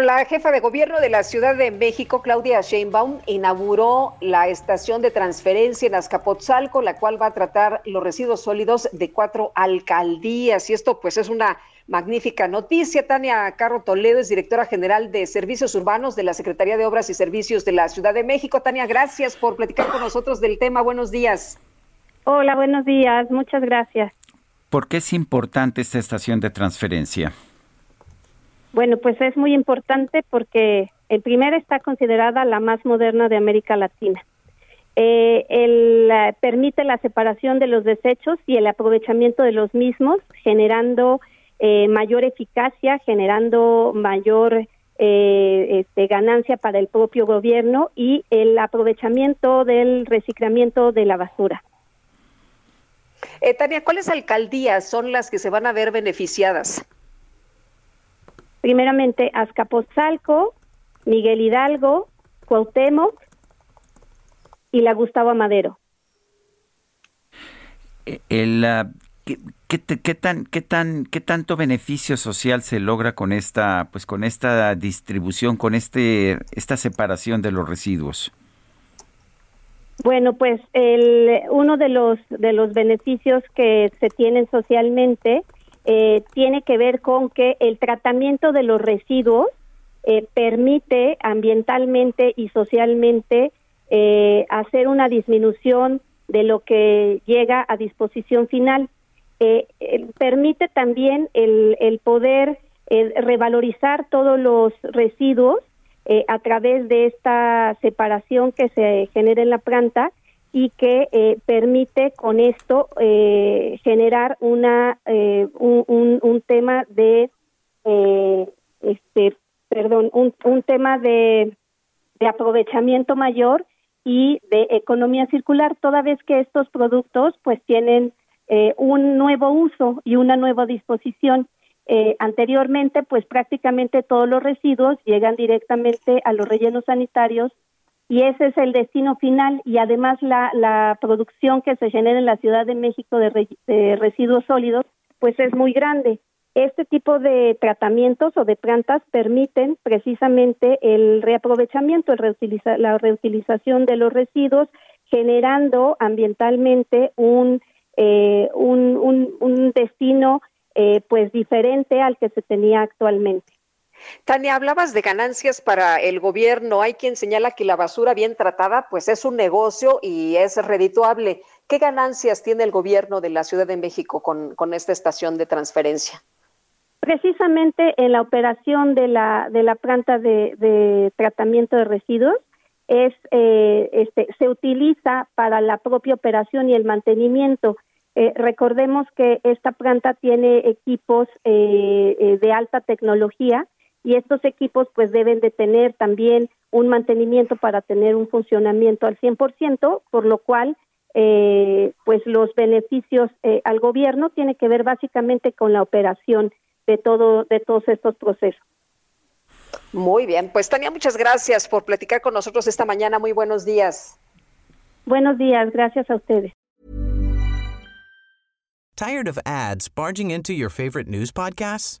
La jefa de gobierno de la Ciudad de México, Claudia Sheinbaum, inauguró la estación de transferencia en Azcapotzalco, la cual va a tratar los residuos sólidos de cuatro alcaldías. Y esto pues es una magnífica noticia. Tania Carro Toledo es directora general de Servicios Urbanos de la Secretaría de Obras y Servicios de la Ciudad de México. Tania, gracias por platicar con nosotros del tema. Buenos días. Hola, buenos días. Muchas gracias. ¿Por qué es importante esta estación de transferencia? Bueno, pues es muy importante porque el primer está considerada la más moderna de América Latina. Eh, el, eh, permite la separación de los desechos y el aprovechamiento de los mismos, generando eh, mayor eficacia, generando mayor este, ganancia para el propio gobierno y el aprovechamiento del reciclamiento de la basura. Tania, ¿cuáles alcaldías son las que se van a ver beneficiadas? Primeramente Azcapotzalco, Miguel Hidalgo, Cuauhtémoc y la Gustavo Madero. Eh, el, ah, ¿qué, tan, qué, tan, ¿Qué tanto beneficio social se logra con esta, pues, con esta distribución, con este, esta separación de los residuos? Bueno, pues el, uno de los, de los beneficios que se tienen socialmente eh, tiene que ver con que el tratamiento de los residuos eh, permite ambientalmente y socialmente eh, hacer una disminución de lo que llega a disposición final. permite también el poder revalorizar todos los residuos a través de esta separación que se genera en la planta y que eh, permite con esto eh, generar una eh, un, un, tema de este perdón un, un tema de, de aprovechamiento mayor y de economía circular toda vez que estos productos pues tienen un nuevo uso y una nueva disposición. Anteriormente pues prácticamente todos los residuos llegan directamente a los rellenos sanitarios y ese es el destino final y además la, la producción que se genera en la Ciudad de México de, residuos sólidos pues es muy grande. Este tipo de tratamientos o de plantas permiten precisamente el reaprovechamiento, el la reutilización de los residuos, generando ambientalmente un, eh, un, un, destino eh, pues diferente al que se tenía actualmente. Tania, hablabas de ganancias para el gobierno. Hay quien señala que la basura bien tratada, pues es un negocio y es redituable. ¿Qué ganancias tiene el gobierno de la Ciudad de México con, esta estación de transferencia? Precisamente en la operación de la, de la planta de, tratamiento de residuos, es, eh, este, se utiliza para la propia operación y el mantenimiento. Eh, recordemos que esta planta tiene equipos eh, de alta tecnología y estos equipos pues deben de tener también un mantenimiento para tener un funcionamiento al 100%, por lo cual eh, pues los beneficios eh, al gobierno tiene que ver básicamente con la operación de todo de todos estos procesos. Muy bien, pues Tania, muchas gracias por platicar con nosotros esta mañana. Muy buenos días. Buenos días, gracias a ustedes. Tired of ads barging into your favorite news podcasts?